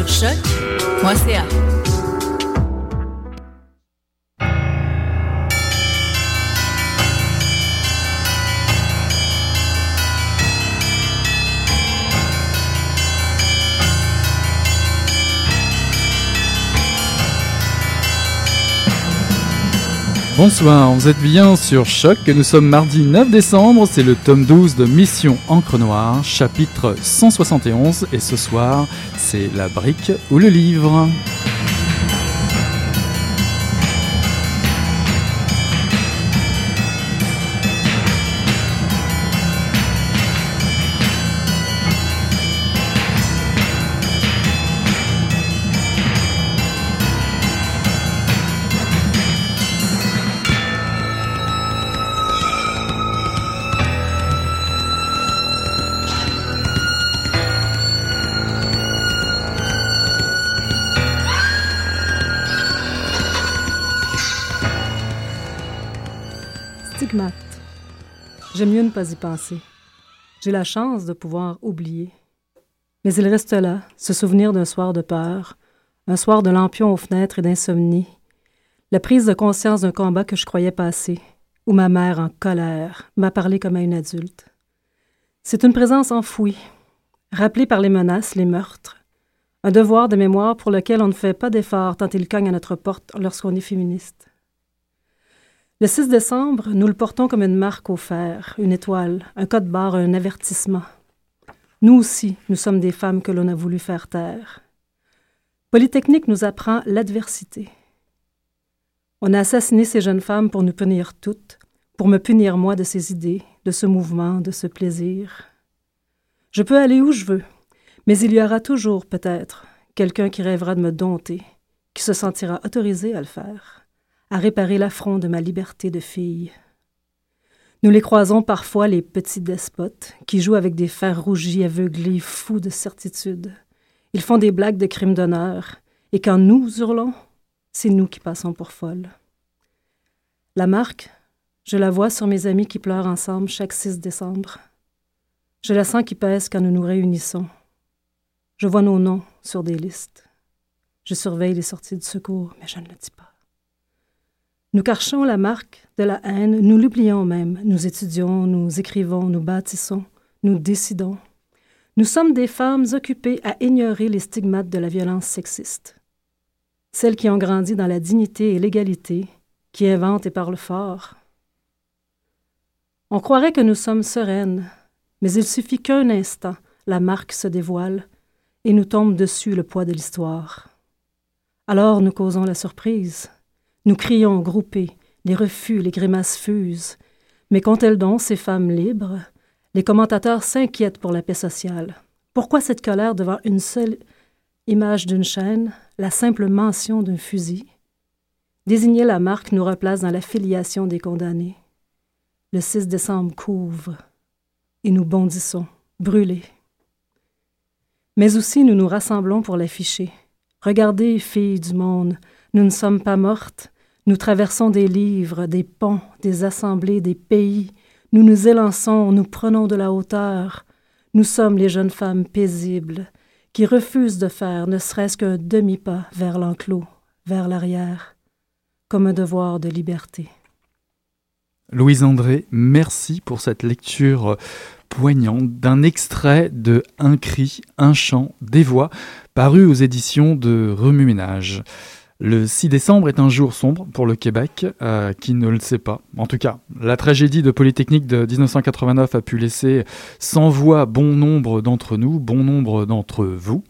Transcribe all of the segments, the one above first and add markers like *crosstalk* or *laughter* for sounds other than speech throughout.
Sur choc.ca. Bonsoir, vous êtes bien sur Choc, nous sommes mardi 9 décembre, c'est le tome 12 de Mission Encre Noire, chapitre 171, et ce soir, c'est la brique ou le livre. J'aime mieux ne pas y penser. J'ai la chance de pouvoir oublier. Mais il reste là, ce souvenir d'un soir de peur, un soir de lampion aux fenêtres et d'insomnie, la prise de conscience d'un combat que je croyais passer, où ma mère, en colère, m'a parlé comme à une adulte. C'est une présence enfouie, rappelée par les menaces, les meurtres, un devoir de mémoire pour lequel on ne fait pas d'effort tant il cogne à notre porte lorsqu'on est féministe. Le 6 décembre, nous le portons comme une marque au fer, une étoile, un code barre, un avertissement. Nous aussi, nous sommes des femmes que l'on a voulu faire taire. Polytechnique nous apprend l'adversité. On a assassiné ces jeunes femmes pour nous punir toutes, pour me punir moi de ces idées, de ce mouvement, de ce plaisir. Je peux aller où je veux, mais il y aura toujours, peut-être, quelqu'un qui rêvera de me dompter, qui se sentira autorisé à le faire à réparer l'affront de ma liberté de fille. Nous les croisons parfois, les petits despotes, qui jouent avec des fers rougis, aveuglés, fous de certitude. Ils font des blagues de crime d'honneur, et quand nous hurlons, c'est nous qui passons pour folles. La marque, je la vois sur mes amis qui pleurent ensemble chaque 6 décembre. Je la sens qui pèse quand nous nous réunissons. Je vois nos noms sur des listes. Je surveille les sorties de secours, mais je ne le dis pas. Nous cachons la marque de la haine, nous l'oublions même. Nous étudions, nous écrivons, nous bâtissons, nous décidons. Nous sommes des femmes occupées à ignorer les stigmates de la violence sexiste. Celles qui ont grandi dans la dignité et l'égalité, qui inventent et parlent fort. On croirait que nous sommes sereines, mais il suffit qu'un instant, la marque se dévoile et nous tombe dessus le poids de l'histoire. Alors nous causons la surprise. Nous crions groupés, les refus, les grimaces fusent. Mais qu'ont-elles donc, ces femmes libres Les commentateurs s'inquiètent pour la paix sociale. Pourquoi cette colère devant une seule image d'une chaîne, la simple mention d'un fusil? Désigner la marque nous replace dans la filiation des condamnés. Le 6 décembre couvre et nous bondissons, brûlés. Mais aussi nous nous rassemblons pour l'afficher. Regardez, filles du monde, nous ne sommes pas mortes, nous traversons des livres, des ponts, des assemblées, des pays, nous nous élançons, nous prenons de la hauteur. Nous sommes les jeunes femmes paisibles qui refusent de faire ne serait-ce qu'un demi-pas vers l'enclos, vers l'arrière, comme un devoir de liberté. Louise André, merci pour cette lecture poignante d'un extrait de Un cri, un chant, des voix, paru aux éditions de Remue Ménage. Le 6 décembre est un jour sombre pour le Québec, euh, qui ne le sait pas. En tout cas, la tragédie de Polytechnique de 1989 a pu laisser sans voix bon nombre d'entre nous, bon nombre d'entre vous,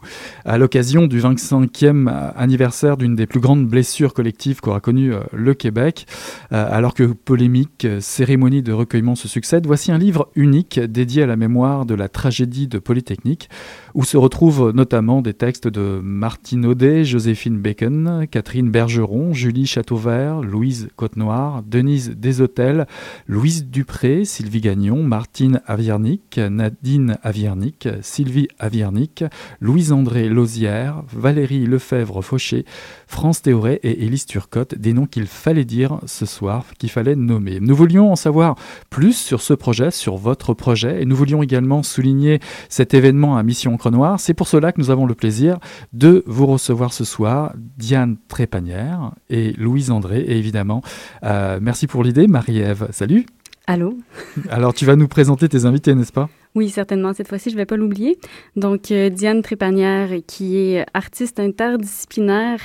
à l'occasion du 25e anniversaire d'une des plus grandes blessures collectives qu'aura connu euh, le Québec. Euh, alors que polémiques, cérémonies de recueillement se succèdent, voici un livre unique dédié à la mémoire de la tragédie de Polytechnique, où se retrouvent notamment des textes de Martine Audet, Joséphine Bacon, Catherine Bergeron, Julie Châteauvert, Louise Côte-Noire, Denise Deshôtels, Louise Dupré, Sylvie Gagnon, Martine Aviernic, Nadine Aviernic, Sylvie Aviernic, Louise-André Lausière, Valérie Lefebvre-Fauché, France Théoret et Élise Turcotte, des noms qu'il fallait dire ce soir, qu'il fallait nommer. Nous voulions en savoir plus sur ce projet, sur votre projet, et nous voulions également souligner cet événement à Mission Encre Noire. C'est pour cela que nous avons le plaisir de vous recevoir ce soir, Diane Trépanière et Louise André. Et évidemment, euh, merci pour l'idée, Marie-Ève. Salut. Allô. *laughs* Alors, tu vas nous présenter tes invités, n'est-ce pas? Oui, certainement. Cette fois-ci, je ne vais pas l'oublier. Donc, euh, Diane Trépanière, qui est artiste interdisciplinaire,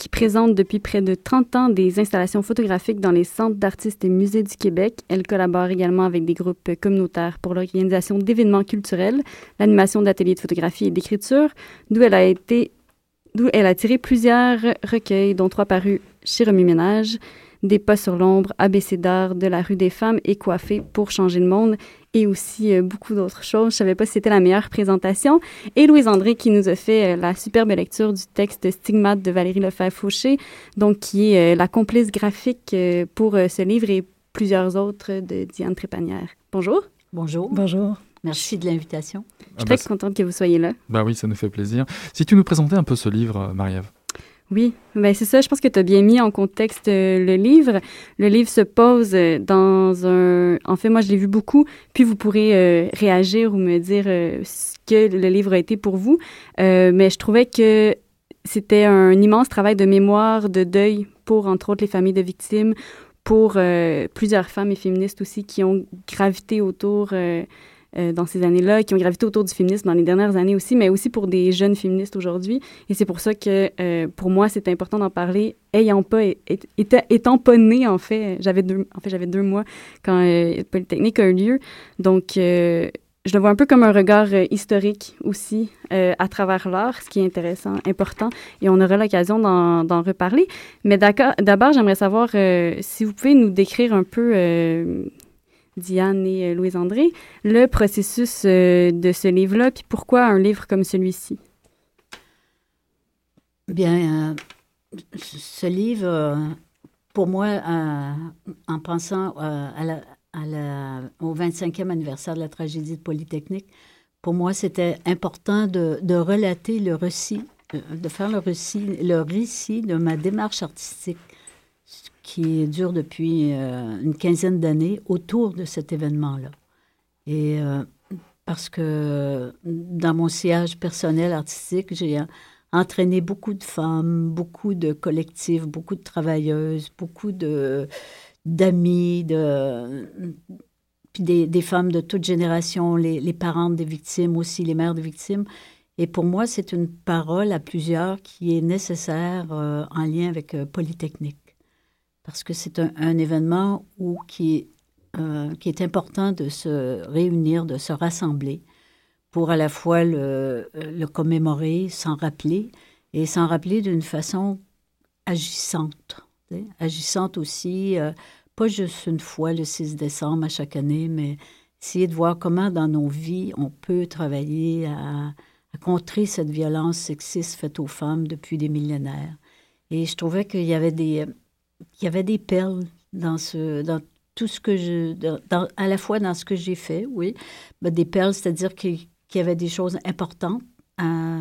qui présente depuis près de 30 ans des installations photographiques dans les centres d'artistes et musées du Québec. Elle collabore également avec des groupes communautaires pour l'organisation d'événements culturels, l'animation d'ateliers de photographie et d'écriture, d'où elle a tiré plusieurs recueils, dont trois parus chez Ménage, Des pas sur l'ombre, ABC d'art, de la rue des femmes et Coiffé pour changer le monde, et aussi euh, beaucoup d'autres choses. Je savais pas si c'était la meilleure présentation. Et Louise André qui nous a fait euh, la superbe lecture du texte Stigmate de Valérie Lefebvre-Fauché, donc qui est euh, la complice graphique pour ce livre et plusieurs autres de Diane Trépanière. Bonjour. Bonjour. Bonjour. Merci de l'invitation. Je suis très contente que vous soyez là. Bah oui, ça nous fait plaisir. Si tu nous présentais un peu ce livre, Marie-Ève. Oui, ben c'est ça. Je pense que tu as bien mis en contexte euh, le livre. Le livre se pose euh, dans un... En fait, moi, je l'ai vu beaucoup, puis vous pourrez euh, réagir ou me dire ce que le livre a été pour vous. mais je trouvais que c'était un immense travail de mémoire, de deuil pour, entre autres, les familles de victimes, pour plusieurs femmes et féministes aussi qui ont gravité autour euh, dans ces années-là, qui ont gravité autour du féminisme dans les dernières années aussi, mais aussi pour des jeunes féministes aujourd'hui. Et c'est pour ça que, euh, pour moi, c'est important d'en parler, ayant pas, étant pas née, en fait, j'avais deux, en fait, deux mois quand euh, Polytechnique a eu lieu. Donc, je le vois un peu comme un regard historique aussi à travers l'art, ce qui est intéressant, important, et on aura l'occasion d'en reparler. Mais d'abord, j'aimerais savoir si vous pouvez nous décrire un peu Diane et euh, Louise-André, le processus euh, de ce livre-là, puis pourquoi un livre comme celui-ci? Bien, euh, ce livre, pour moi, en pensant au 25e anniversaire de la tragédie de Polytechnique, pour moi, c'était important de, de, relater le récit, de faire le récit, le récit de ma démarche artistique qui dure depuis euh, une quinzaine d'années autour de cet événement-là. Et euh, parce que dans mon sillage personnel artistique, j'ai entraîné beaucoup de femmes, beaucoup de collectifs, beaucoup de travailleuses, beaucoup de d'amis, de, puis des, femmes de toute génération, les, les parentes des victimes aussi, les mères des victimes. Et pour moi, c'est une parole à plusieurs qui est nécessaire euh, en lien avec Polytechnique. Parce que c'est un, événement où, qui, euh, qui est important de se réunir, de se rassembler pour à la fois le, commémorer, s'en rappeler, et s'en rappeler d'une façon agissante. Agissante aussi, euh, pas juste une fois le 6 décembre à chaque année, mais essayer de voir comment dans nos vies on peut travailler à contrer cette violence sexiste faite aux femmes depuis des millénaires. Et je trouvais qu'il y avait des, il y avait des perles dans, ce, dans tout ce que je... À la fois dans ce que j'ai fait, oui, mais des perles, c'est-à-dire qu'il y avait des choses importantes, à,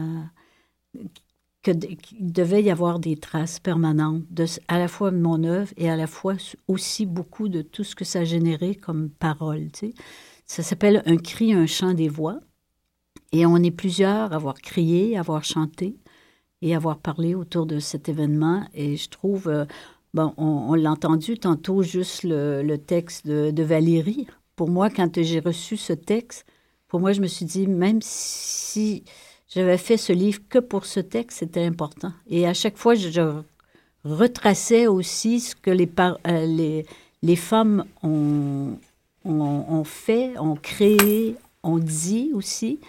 que, qu'il devait y avoir des traces permanentes, de, à la fois de mon œuvre et à la fois aussi beaucoup de tout ce que ça générait comme parole. Tu sais. Ça s'appelle Un cri, un chant des voix. Et on est plusieurs à avoir crié, à avoir chanté et à avoir parlé autour de cet événement. Et je trouve, euh, bon, on, on l'a entendu tantôt, juste le, texte de, Valérie. Pour moi, quand j'ai reçu ce texte, pour moi, je me suis dit, même si j'avais fait ce livre que pour ce texte, c'était important. Et à chaque fois, je, retraçais aussi ce que les, euh, les, femmes ont, ont, ont fait, ont créé, ont dit aussi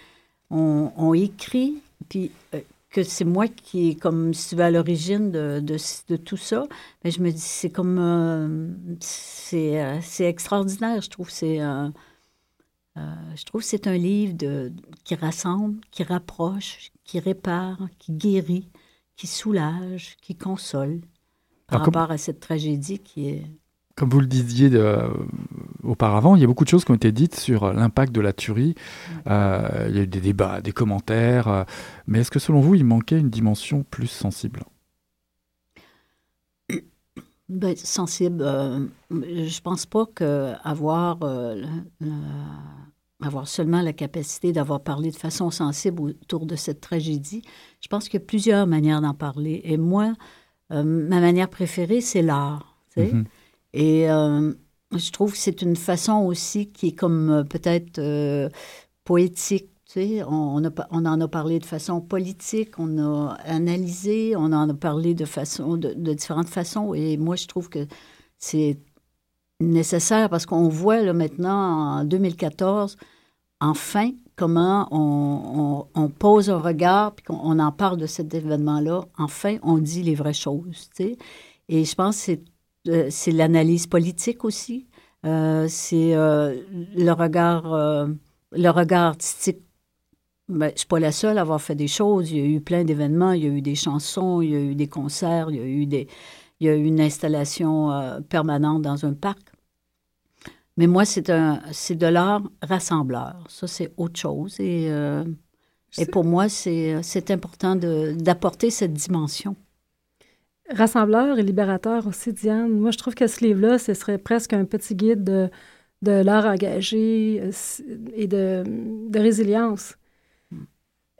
on, on écrit, puis euh, que c'est moi qui est comme si tu veux à l'origine de, de, de, tout ça, mais je me dis, c'est comme, euh, c'est, euh, c'est extraordinaire, je trouve, c'est, euh, je trouve c'est un livre de, qui rassemble, qui rapproche, qui répare, qui guérit, qui soulage, qui console par Alors, rapport comme... à cette tragédie qui est comme vous le disiez de, euh, auparavant, il y a beaucoup de choses qui ont été dites sur l'impact de la tuerie. Euh, il y a eu des débats, des commentaires. Euh, mais est-ce que selon vous, il manquait une dimension plus sensible? Ben, Sensible, euh, je pense pas qu'avoir euh, avoir seulement la capacité d'avoir parlé de façon sensible autour de cette tragédie, je pense qu'il y a plusieurs manières d'en parler. Et moi, euh, ma manière préférée, c'est l'art. Mm -hmm. Et euh, je trouve que c'est une façon aussi qui est comme euh, peut-être euh, poétique. Tu sais, on, a, on, en a parlé de façon politique, on a analysé, on en a parlé de, façon, de, différentes façons. Et moi, je trouve que c'est nécessaire parce qu'on voit là, maintenant, en 2014, enfin, comment on, on, on pose un regard, puis qu'on en parle de cet événement-là. Enfin, on dit les vraies choses. Tu sais. Et je pense que c'est c'est l'analyse politique aussi. Euh, c'est euh, le regard, euh, le regard artistique. Ben, je ne suis pas la seule à avoir fait des choses. Il y a eu plein d'événements, il y a eu des chansons, il y a eu des concerts, il y a eu, des, il y a eu une installation euh, permanente dans un parc. Mais moi, c'est de l'art rassembleur. Ça, c'est autre chose. Et, euh, et pour moi, c'est important d'apporter cette dimension rassembleur et libérateur aussi, Diane. Moi, je trouve que ce livre-là, ce serait presque un petit guide de, de l'art engagé euh, et de, de résilience.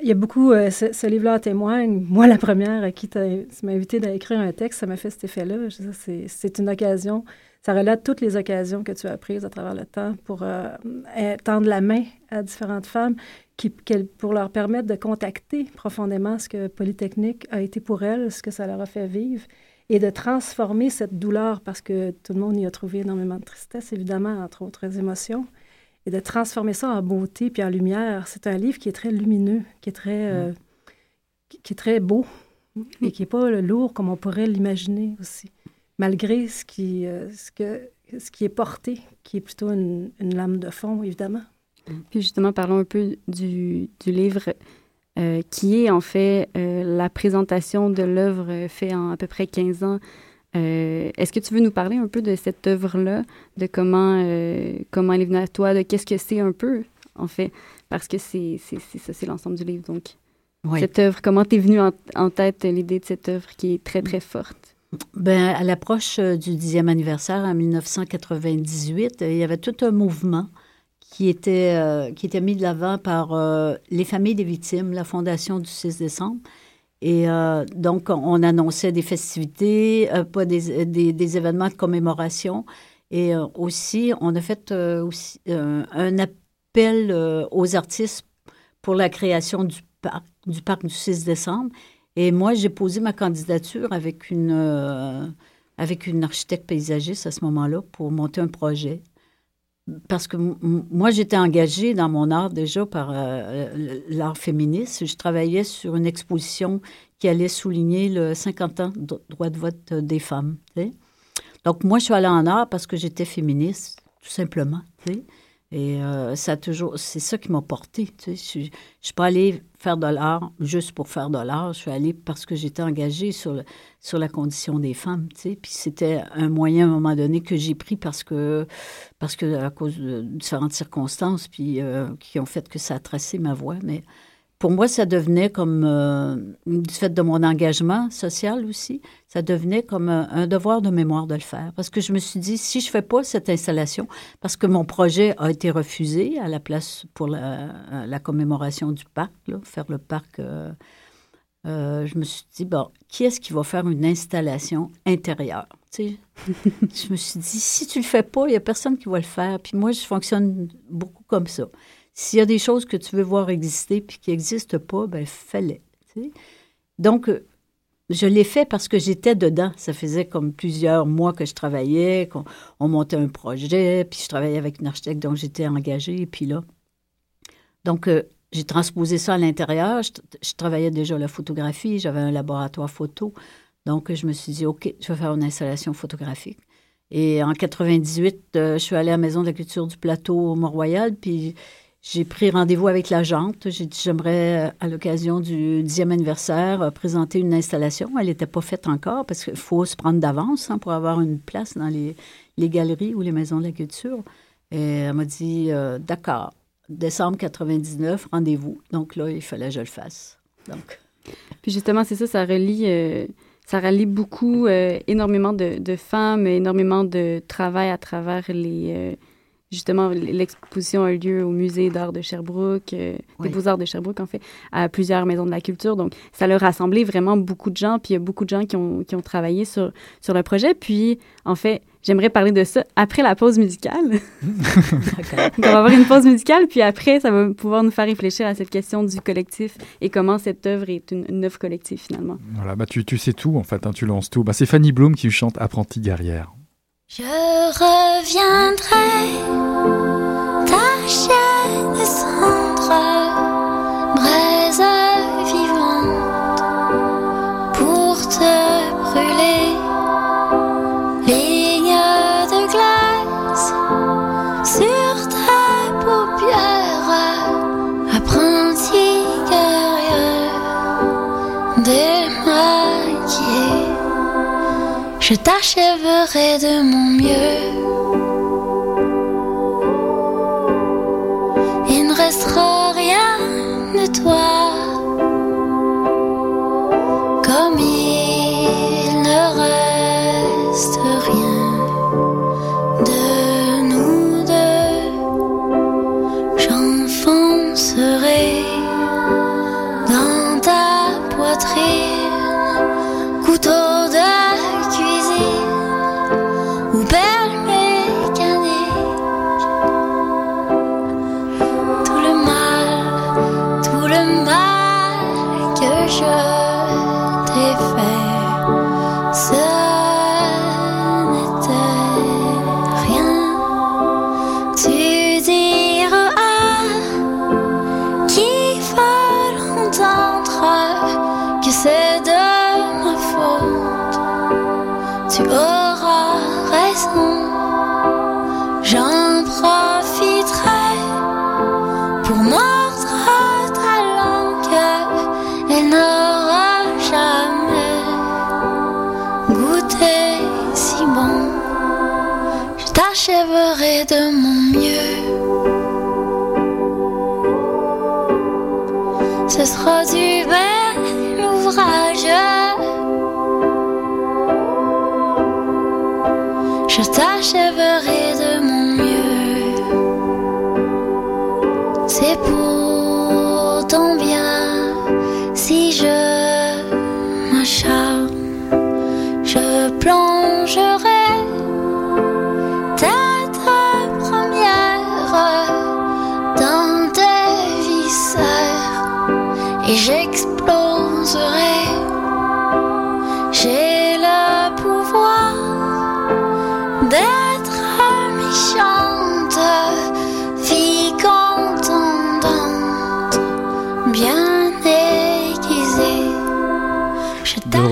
Il y a beaucoup, euh, ce, ce livre-là témoigne. Moi, la première à qui tu m'as invité à écrire un texte, ça m'a fait cet effet-là. C'est une occasion, ça relate toutes les occasions que tu as prises à travers le temps pour euh, tendre la main à différentes femmes qui, pour leur permettre de contacter profondément ce que Polytechnique a été pour elles, ce que ça leur a fait vivre, et de transformer cette douleur, parce que tout le monde y a trouvé énormément de tristesse, évidemment, entre autres émotions, et de transformer ça en beauté puis en lumière. C'est un livre qui est très lumineux, qui est très, euh, qui est très beau, et qui n'est pas lourd comme on pourrait l'imaginer aussi, malgré ce qui, euh, ce, que, ce qui est porté, qui est plutôt une, une lame de fond, évidemment. Puis justement, parlons un peu du, du livre euh, qui est en fait euh, la présentation de l'œuvre faite en à peu près 15 ans. Euh, Est-ce que tu veux nous parler un peu de cette œuvre-là, de comment, euh, comment elle est venue à toi, de qu'est-ce que c'est un peu, en fait, parce que c'est ça, c'est l'ensemble du livre. Donc, oui. cette œuvre, comment t'es venue en, en, tête l'idée de cette œuvre qui est très, très forte? Ben, à l'approche du dixième anniversaire en 1998, il y avait tout un mouvement qui était, euh, qui était mis de l'avant par euh, les familles des victimes, la Fondation du 6 décembre. Et euh, donc, on annonçait des festivités, euh, pas des, des, événements de commémoration. Et euh, aussi, on a fait aussi, un appel aux artistes pour la création du parc, du parc du 6 décembre. Et moi, j'ai posé ma candidature avec une, avec une architecte paysagiste à ce moment-là pour monter un projet parce que moi, j'étais engagée dans mon art déjà par euh, l'art féministe. Je travaillais sur une exposition qui allait souligner le 50 ans de droit de vote des femmes. Donc, moi, je suis allée en art parce que j'étais féministe, tout simplement. Et euh, ça toujours, c'est ça qui m'a porté. Tu sais. Je suis pas allée faire de l'art juste pour faire de l'art. Je suis allée parce que j'étais engagée sur, sur la condition des femmes. Tu sais. Puis c'était un moyen à un moment donné que j'ai pris parce que, parce que à cause de différentes circonstances puis, euh, qui ont fait que ça a tracé ma voie. Mais pour moi, ça devenait comme, euh, du fait de mon engagement social aussi, ça devenait comme un, devoir de mémoire de le faire. Parce que je me suis dit, si je fais pas cette installation, parce que mon projet a été refusé à la place pour la, commémoration du parc, faire le parc, euh, euh, je me suis dit, bon, qui est-ce qui va faire une installation intérieure? *laughs* je me suis dit, si tu le fais pas, il n'y a personne qui va le faire. Puis moi, je fonctionne beaucoup comme ça. S'il y a des choses que tu veux voir exister puis qui n'existent pas, ben fais-les. Donc, euh, je l'ai fait parce que j'étais dedans. Ça faisait comme plusieurs mois que je travaillais, qu'on on montait un projet, puis je travaillais avec une architecte dont j'étais engagée, puis là. Donc, euh, j'ai transposé ça à l'intérieur. Je, travaillais déjà la photographie, j'avais un laboratoire photo. Donc, je me suis dit, OK, je vais faire une installation photographique. Et en 98, euh, je suis allée à la Maison de la culture du plateau au Mont-Royal, puis j'ai pris rendez-vous avec l'agente. J'ai dit j'aimerais, euh, à l'occasion du dixième anniversaire, euh, présenter une installation. Elle n'était pas faite encore parce qu'il faut se prendre d'avance hein, pour avoir une place dans les, galeries ou les maisons de la culture. Et elle m'a dit euh, d'accord, décembre 99, rendez-vous. Donc là, il fallait que je le fasse. Donc. Puis justement, c'est ça, ça relie. ça relie beaucoup, énormément de, de, femmes, énormément de travail à travers les, justement, l'exposition a eu lieu au musée d'art de Sherbrooke, euh, des beaux-arts de Sherbrooke, en fait, à plusieurs maisons de la culture. Donc, ça a rassemblé vraiment beaucoup de gens, puis il y a beaucoup de gens qui ont, qui ont travaillé sur, sur le projet. Puis, en fait, j'aimerais parler de ça après la pause musicale. *laughs* on va avoir une pause musicale, puis après, ça va pouvoir nous faire réfléchir à cette question du collectif et comment cette œuvre est une, œuvre collective, finalement. Voilà, bah tu, tu sais tout, en fait, hein, tu lances tout. Bah, c'est Fanny Bloom qui chante Apprenti guerrière. Je reviendrai, ta chaîne Je t'achèverai de mon mieux. Il ne restera rien de toi. Comme il ne reste rien de nous deux. J'enfoncerai dans ta poitrine Ce sera du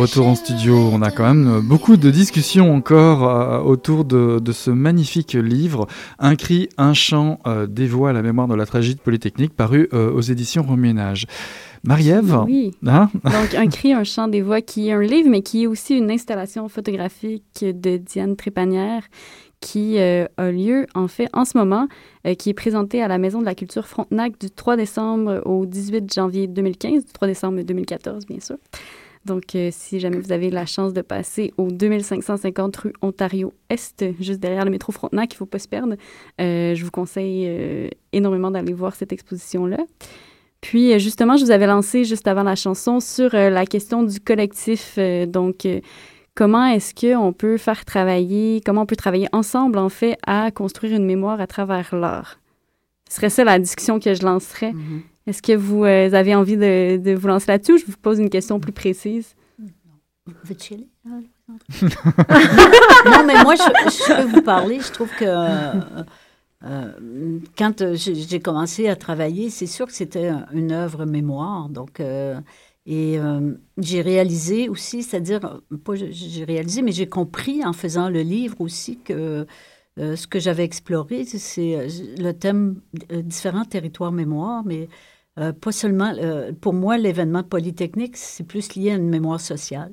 retour en studio, on a quand même beaucoup de discussions encore euh, autour de, de, ce magnifique livre, Un cri, un chant, euh, des voix à la mémoire de la tragédie polytechnique, paru euh, aux éditions Reménage. Marie-Ève Oui. Hein? Donc, Un cri, un chant des voix, qui est un livre, mais qui est aussi une installation photographique de Diane Trépanière, qui euh, a lieu, en fait, en ce moment, euh, qui est présentée à la Maison de la Culture Frontenac du 3 décembre au 18 janvier 2015, du 3 décembre 2014, bien sûr. Donc, euh, si jamais vous avez la chance de passer au 2550 rue Ontario-Est, juste derrière le métro Frontenac, il ne faut pas se perdre, euh, je vous conseille euh, énormément d'aller voir cette exposition-là. Puis, justement, je vous avais lancé juste avant la chanson sur la question du collectif. donc, comment est-ce qu'on peut faire travailler, comment on peut travailler ensemble, en fait, à construire une mémoire à travers l'art? Ce serait ça la discussion que je lancerais. Est-ce que vous euh, avez envie de, de vous lancer là-dessus ou je vous pose une question plus précise? Veux-tu y aller, Alexandre? *laughs* non, mais moi, je, je peux vous parler. Je trouve que euh, euh, quand euh, j'ai commencé à travailler, c'est sûr que c'était un- une œuvre mémoire. Donc, euh, et euh, j'ai réalisé aussi, c'est-à-dire, pas j'ai- réalisé, mais j'ai compris en faisant le livre aussi que euh, ce que j'avais exploré, c'est- le thème euh, différents territoires mémoire, mais euh, pas seulement. euh, pour moi, l'événement polytechnique, c'est plus lié à une mémoire sociale.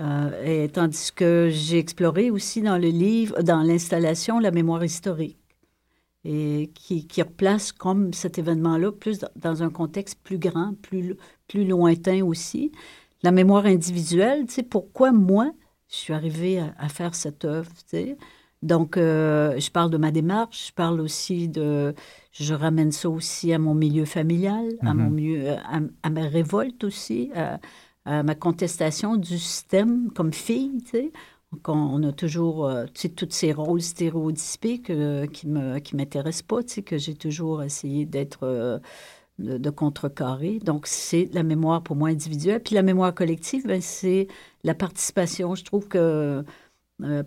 Euh, et tandis que j'ai exploré aussi dans le livre, dans l'installation, la mémoire historique, et qui, qui replace comme cet événement-là plus dans un contexte plus grand, plus, plus lointain aussi. La mémoire individuelle, tu sais, pourquoi moi, je suis arrivée à, à faire cette œuvre, tu sais. Donc, euh, je parle de ma démarche, je parle aussi de... Je ramène ça aussi à mon milieu familial, à Mhm. mon milieu, à, à ma révolte aussi, à, à ma contestation du système comme fille, tu sais. Donc, on, on a toujours, euh, tu sais, tous ces rôles stéréotypés que, qui ne me, qui m'intéressent pas, tu sais, que j'ai toujours essayé d'être... euh, de, de contrecarrer. Donc, c'est la mémoire pour moi individuelle. Puis la mémoire collective, ben, c'est la participation. Je trouve que euh,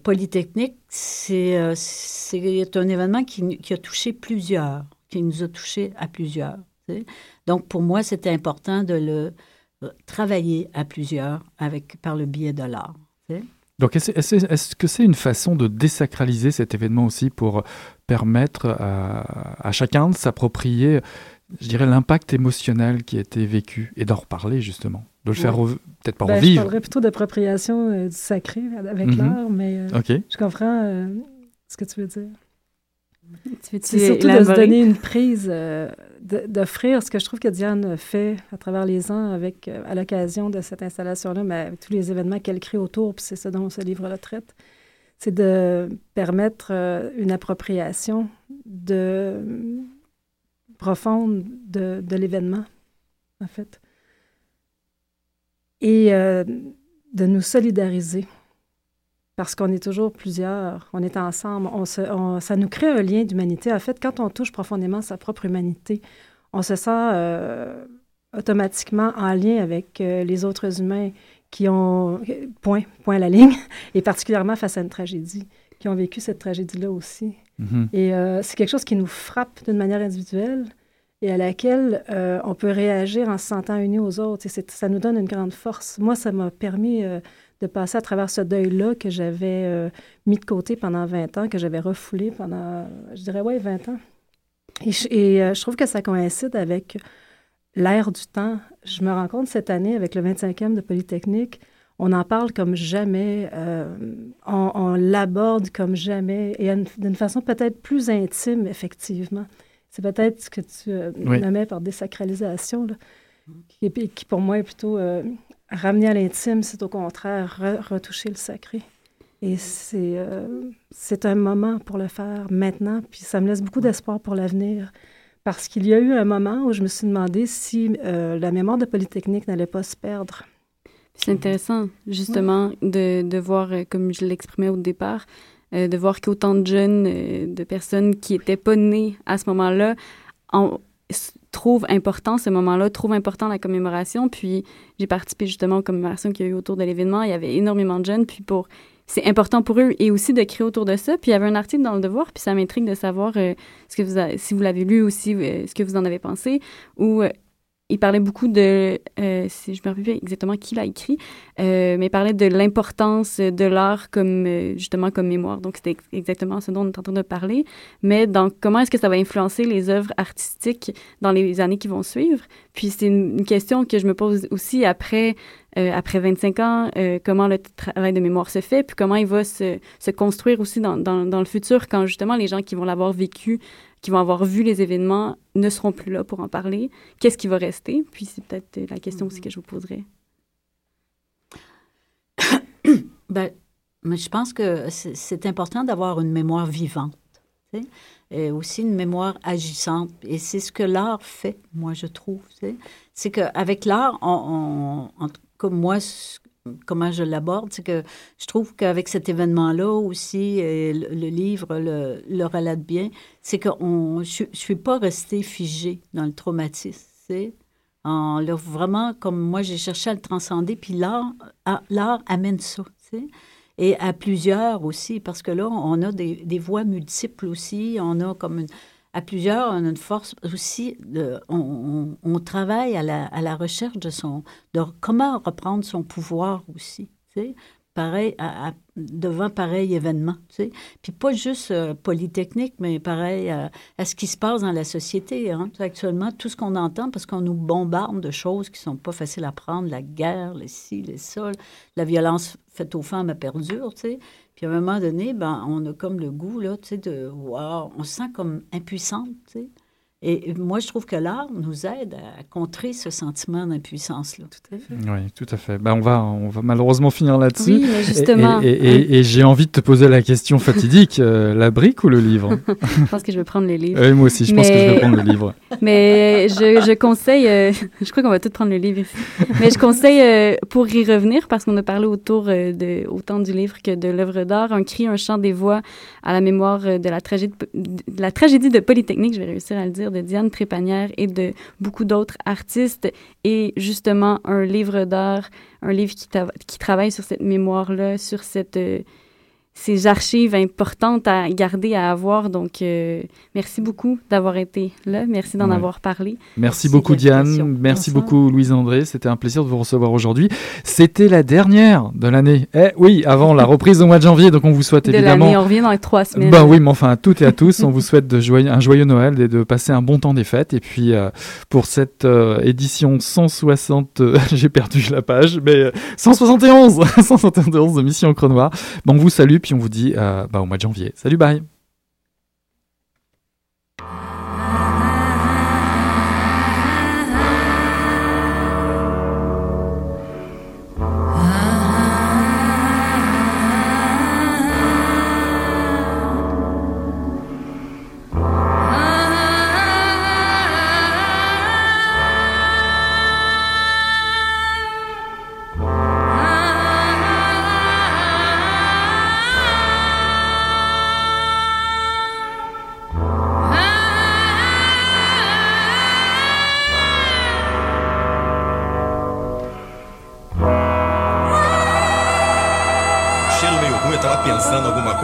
Polytechnique, c'est euh, c'est un événement qui, a touché plusieurs, qui nous a touchés à plusieurs. Donc, pour moi, c'était important de le euh, travailler à plusieurs avec, par le biais de l'art. Donc, est-ce est-ce- est-ce que c'est une façon de désacraliser cet événement aussi pour permettre à, à chacun de s'approprier, je dirais, l'impact émotionnel qui a été vécu et d'en reparler justement, de le faire Ouais. peut-être pas Ben, Je revivre. parlerais plutôt d'appropriation euh, du sacré avec Mhm. l'art, mais euh, je comprends euh, ce que tu veux dire. C'est surtout de se donner une prise, euh, d'offrir ce que je trouve que Diane fait à travers les ans avec, euh, à l'occasion de cette installation-là, mais avec tous les événements qu'elle crée autour, puis c'est ça dont ce livre-là traite, c'est de permettre euh, une appropriation de, profonde de, de l'événement, en fait. Et euh, de nous solidariser parce qu'on est toujours plusieurs, on est ensemble, on se, on- ça nous crée un lien d'humanité. En fait, quand on touche profondément sa propre humanité, on se sent euh, automatiquement en lien avec euh, les autres humains qui ont, point, point à la ligne, *laughs* et particulièrement face à une tragédie, qui ont vécu cette tragédie-là aussi. Mhm. Et euh, c'est quelque chose qui nous frappe d'une manière individuelle et à laquelle euh, on peut réagir en se sentant unis aux autres. Ça nous donne une grande force. Moi, ça m'a permis euh, de passer à travers ce deuil-là que j'avais euh, mis de côté pendant 20 ans, que j'avais refoulé pendant, je dirais, ouais, 20 ans. Et, je, trouve que ça coïncide avec l'ère du temps. Je me rends compte cette année, avec le 25e de Polytechnique, on en parle comme jamais, on, l'aborde comme jamais, et d'une façon peut-être plus intime, effectivement. C'est peut-être ce que tu euh, Oui. nommais par désacralisation, là, qui, qui pour moi est plutôt euh, ramener à l'intime, c'est au contraire re- retoucher le sacré. Et c'est euh, c'est un moment pour le faire maintenant, puis ça me laisse beaucoup d'espoir pour l'avenir. Parce qu'il y a eu un moment où je me suis demandé si euh, la mémoire de Polytechnique n'allait pas se perdre. C'est intéressant, justement, de, de voir, euh, comme je l'exprimais au départ, euh, de voir qu'autant de jeunes, euh, de personnes qui n'étaient pas nées à ce moment-là, en- s- trouve important ce moment-là, trouve important la commémoration. Puis j'ai participé justement aux commémorations qu'il y a eu autour de l'événement. Il y avait énormément de jeunes. Puis pour c'est important pour eux et aussi de créer autour de ça. Puis il y avait un article dans le Devoir, puis ça m'intrigue de savoir euh, ce que vous si vous l'avez lu ou si, euh, ce que vous en avez pensé, euh, il parlait beaucoup de, euh, si je me rappelle plus exactement qui l'a écrit, euh, mais il parlait de l'importance de l'art comme euh, justement comme mémoire. Donc c'était exactement ce dont on est en train de parler. Mais dans comment est-ce que ça va influencer les œuvres artistiques dans les années qui vont suivre? Puis c'est une, question que je me pose aussi après euh, après 25 ans, euh, comment le travail de mémoire se fait, puis comment il va se, se construire aussi dans, dans, dans, le futur quand justement les gens qui vont l'avoir vécu, qui vont avoir vu les événements, ne seront plus là pour en parler. Qu'est-ce qui va rester? Puis c'est peut-être la question aussi que je vous poserai. *coughs* ben, mais je pense que c'est important d'avoir une mémoire vivante. Tu sais? Et aussi une mémoire agissante. Et c'est ce que l'art fait, moi, je trouve. Tu sais? C'est qu'avec l'art, on, on, comme moi, comment je l'aborde, c'est que je trouve qu'avec cet événement-là aussi, le, le, livre le, le, relate bien, c'est que je ne suis pas restée figée dans le traumatisme. En le, vraiment, comme moi, j'ai cherché à le transcender, puis l'art, amène ça. et à plusieurs aussi, parce que là, on a des, des voix multiples aussi, on a comme une, à plusieurs, on a une force aussi. On, travaille à la, recherche de son, de comment reprendre son pouvoir aussi. Pareil, devant pareil événement. Puis pas juste euh, polytechnique, mais pareil à, à, ce qui se passe dans la société. Hein? Actuellement, tout ce qu'on entend, parce qu'on nous bombarde de choses qui sont pas faciles à prendre, la guerre, les ci, les ça, la violence faite aux femmes à perdure, tu sais. Puis à un moment donné, ben, on a comme le goût, là, tu sais, de, wow, on se sent comme impuissante, tu sais. Et moi, je trouve que l'art nous aide à contrer ce sentiment d'impuissance-là. Tout à fait. Oui, tout à fait. Ben, on, va, on va malheureusement finir là-dessus. Oui, mais justement. Et, et, et, et j'ai envie de te poser la question fatidique euh, la brique ou le livre? *laughs* Je pense que je vais prendre le livre. Oui, moi aussi, je mais... pense que je vais prendre le livre. *laughs* mais je, je conseille, euh, *laughs* je crois qu'on va tous prendre le livre ici. mais je conseille, euh, pour y revenir, parce qu'on a parlé autour de, autant du livre que de l'œuvre d'art, Un cri, un chant des voix à la mémoire de la tragédie de, de la tragédie de Polytechnique, je vais réussir à le dire de Diane Trépanière et de beaucoup d'autres artistes. Et justement un livre d'art, un livre qui, travaille sur cette mémoire-là, sur cette, euh, ces archives importantes à garder, à avoir. Donc, euh, merci beaucoup d'avoir été là. Merci d'en ouais. avoir parlé. Merci, merci beaucoup, Diane. Merci Bonsoir. beaucoup, Louise-André. C'était un plaisir de vous recevoir aujourd'hui. C'était la dernière de l'année. Eh oui, avant la reprise au mois de janvier. Donc, on vous souhaite de évidemment. On revient dans les trois semaines. Ben oui, mais enfin, à toutes et à tous, on vous souhaite de joyeux, un joyeux Noël et de passer un bon temps des fêtes. Et puis, euh, pour cette euh, édition 160, *laughs* j'ai perdu la page, mais 171, 171 *laughs* de Mission Encre Noire. Ben, on vous salue puis on vous dit euh, bah, au mois de janvier. Salut, bye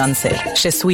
J'adore danser. Je suis